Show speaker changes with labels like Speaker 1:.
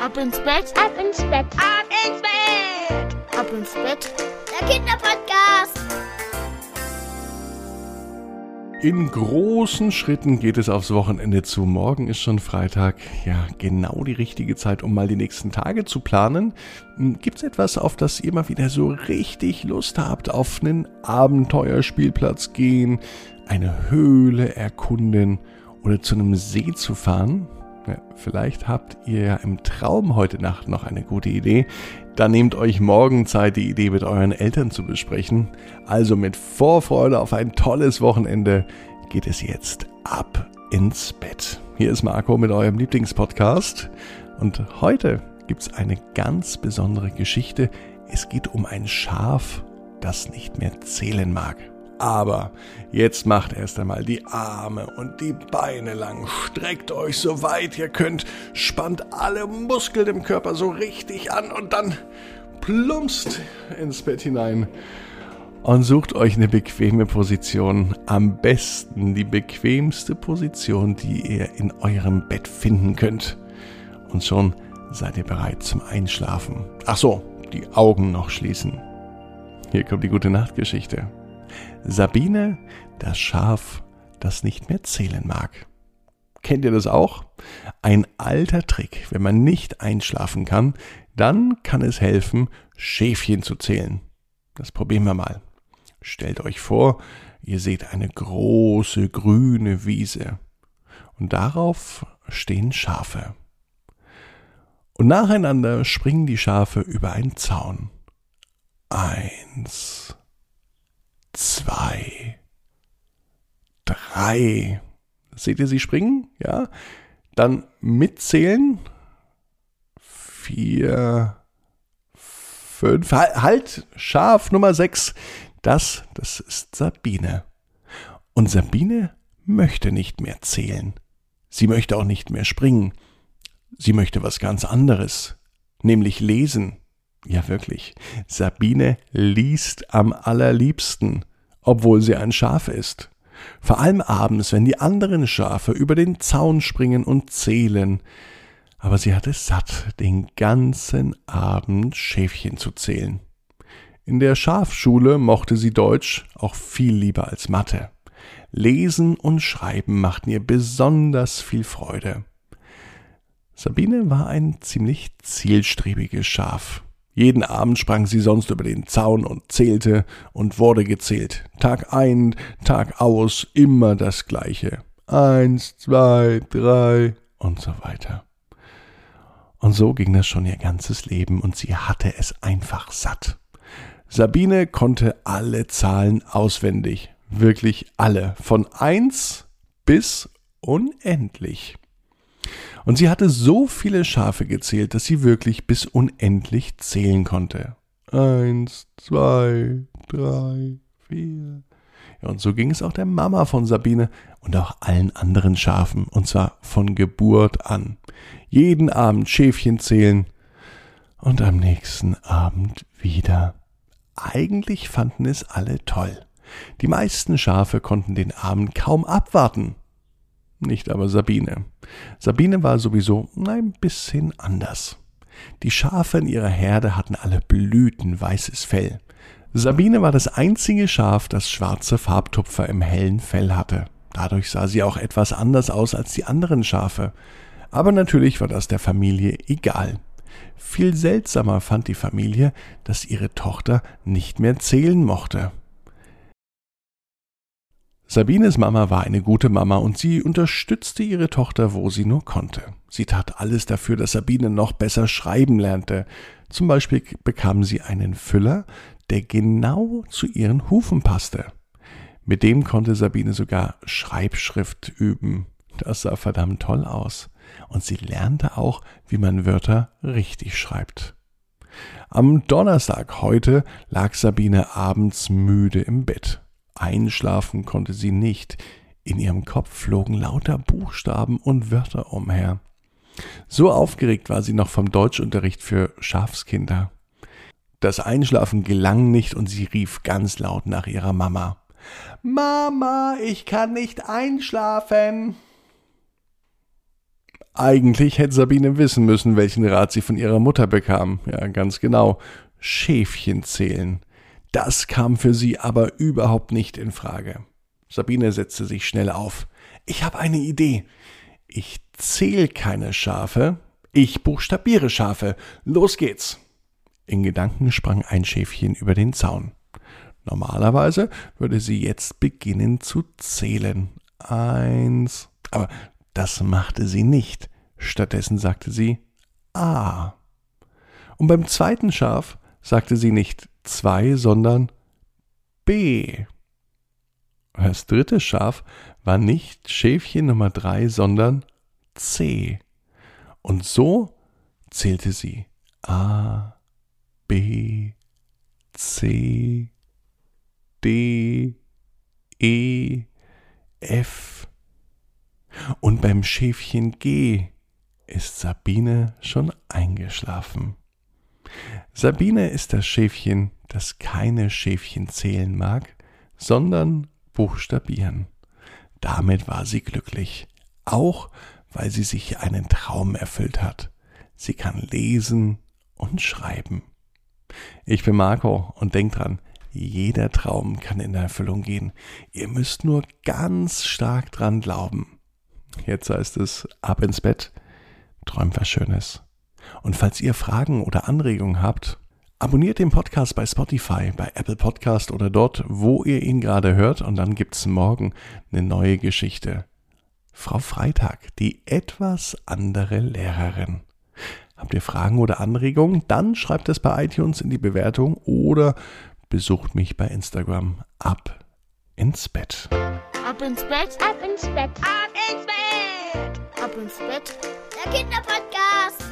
Speaker 1: Ab ins Bett,
Speaker 2: Ab ins Bett.
Speaker 3: Ab ins Bett.
Speaker 1: ab ins Bett.
Speaker 2: Der Kinderpodcast.
Speaker 4: In großen Schritten geht es aufs Wochenende zu. Morgen ist schon Freitag. Ja, genau die richtige Zeit, um mal die nächsten Tage zu planen. Gibt's etwas, auf das ihr mal wieder so richtig Lust habt? Auf einen Abenteuerspielplatz gehen, eine Höhle erkunden oder zu einem See zu fahren? Ja, vielleicht habt ihr ja im Traum heute Nacht noch eine gute Idee. Dann nehmt euch morgen Zeit, die Idee mit euren Eltern zu besprechen. Also mit Vorfreude auf ein tolles Wochenende geht es jetzt ab ins Bett. Hier ist Marco mit eurem Lieblingspodcast. Und heute gibt's eine ganz besondere Geschichte. Es geht um ein Schaf, das nicht mehr zählen mag. Aber jetzt macht erst einmal die Arme und die Beine lang. Streckt euch so weit ihr könnt. Spannt alle Muskeln im Körper so richtig an und dann plumpst ins Bett hinein. Und sucht euch eine bequeme Position. Am besten die bequemste Position, die ihr in eurem Bett finden könnt. Und schon seid ihr bereit zum Einschlafen. Ach so, die Augen noch schließen. Hier kommt die gute Nachtgeschichte. Sabine, das Schaf, das nicht mehr zählen mag. Kennt ihr das auch? Ein alter Trick. Wenn man nicht einschlafen kann, dann kann es helfen, Schäfchen zu zählen. Das probieren wir mal. Stellt euch vor, ihr seht eine große grüne Wiese. Und darauf stehen Schafe. Und nacheinander springen die Schafe über einen Zaun. Eins, zwei, drei. Seht ihr sie springen? Ja. Dann mitzählen. Vier, fünf. Halt, Schaf Nummer sechs. Das, das ist Sabine. Und Sabine möchte nicht mehr zählen. Sie möchte auch nicht mehr springen. Sie möchte was ganz anderes, nämlich lesen. Ja, wirklich. Sabine liest am allerliebsten, obwohl sie ein Schaf ist. Vor allem abends, wenn die anderen Schafe über den Zaun springen und zählen. Aber sie hatte satt, den ganzen Abend Schäfchen zu zählen. In der Schafschule mochte sie Deutsch auch viel lieber als Mathe. Lesen und Schreiben machten ihr besonders viel Freude. Sabine war ein ziemlich zielstrebiges Schaf. Jeden Abend sprang sie sonst über den Zaun und zählte und wurde gezählt. Tag ein, Tag aus, immer das Gleiche. Eins, zwei, drei und so weiter. Und so ging das schon ihr ganzes Leben und sie hatte es einfach satt. Sabine konnte alle Zahlen auswendig. Wirklich alle. Von eins bis unendlich. Und sie hatte so viele Schafe gezählt, dass sie wirklich bis unendlich zählen konnte. Eins, zwei, drei, vier. Ja, und so ging es auch der Mama von Sabine und auch allen anderen Schafen, und zwar von Geburt an. Jeden Abend Schäfchen zählen und am nächsten Abend wieder. Eigentlich fanden es alle toll. Die meisten Schafe konnten den Abend kaum abwarten nicht aber Sabine. Sabine war sowieso ein bisschen anders. Die Schafe in ihrer Herde hatten alle blütenweißes Fell. Sabine war das einzige Schaf, das schwarze Farbtupfer im hellen Fell hatte. Dadurch sah sie auch etwas anders aus als die anderen Schafe. Aber natürlich war das der Familie egal. Viel seltsamer fand die Familie, dass ihre Tochter nicht mehr zählen mochte. Sabines Mama war eine gute Mama und sie unterstützte ihre Tochter, wo sie nur konnte. Sie tat alles dafür, dass Sabine noch besser schreiben lernte. Zum Beispiel bekam sie einen Füller, der genau zu ihren Hufen passte. Mit dem konnte Sabine sogar Schreibschrift üben. Das sah verdammt toll aus. Und sie lernte auch, wie man Wörter richtig schreibt. Am Donnerstag heute lag Sabine abends müde im Bett. Einschlafen konnte sie nicht. In ihrem Kopf flogen lauter Buchstaben und Wörter umher. So aufgeregt war sie noch vom Deutschunterricht für Schafskinder. Das Einschlafen gelang nicht und sie rief ganz laut nach ihrer Mama. Mama, ich kann nicht einschlafen. Eigentlich hätte Sabine wissen müssen, welchen Rat sie von ihrer Mutter bekam. Ja, ganz genau. Schäfchen zählen. Das kam für sie aber überhaupt nicht in Frage. Sabine setzte sich schnell auf. Ich habe eine Idee. Ich zähl keine Schafe, ich buchstabiere Schafe. Los geht's. In Gedanken sprang ein Schäfchen über den Zaun. Normalerweise würde sie jetzt beginnen zu zählen. Eins. Aber das machte sie nicht. Stattdessen sagte sie A. Und beim zweiten Schaf sagte sie nicht zwei, sondern B. Das dritte Schaf war nicht Schäfchen Nummer drei, sondern C. Und so zählte sie A, B, C, D, E, F. Und beim Schäfchen G ist Sabine schon eingeschlafen. Sabine ist das Schäfchen, das keine Schäfchen zählen mag, sondern buchstabieren. Damit war sie glücklich, auch weil sie sich einen Traum erfüllt hat. Sie kann lesen und schreiben. Ich bin Marco und denkt dran, jeder Traum kann in Erfüllung gehen. Ihr müsst nur ganz stark dran glauben. Jetzt heißt es ab ins Bett, träumt was Schönes. Und falls ihr Fragen oder Anregungen habt, abonniert den Podcast bei Spotify, bei Apple Podcast oder dort, wo ihr ihn gerade hört und dann gibt's morgen eine neue Geschichte. Frau Freitag, die etwas andere Lehrerin. Habt ihr Fragen oder Anregungen? Dann schreibt es bei iTunes in die Bewertung oder besucht mich bei Instagram ab ins Bett.
Speaker 2: Ab ins Bett,
Speaker 3: Ab ins Bett. Ab ins Bett.
Speaker 2: ab ins Bett. Der Kinderpodcast.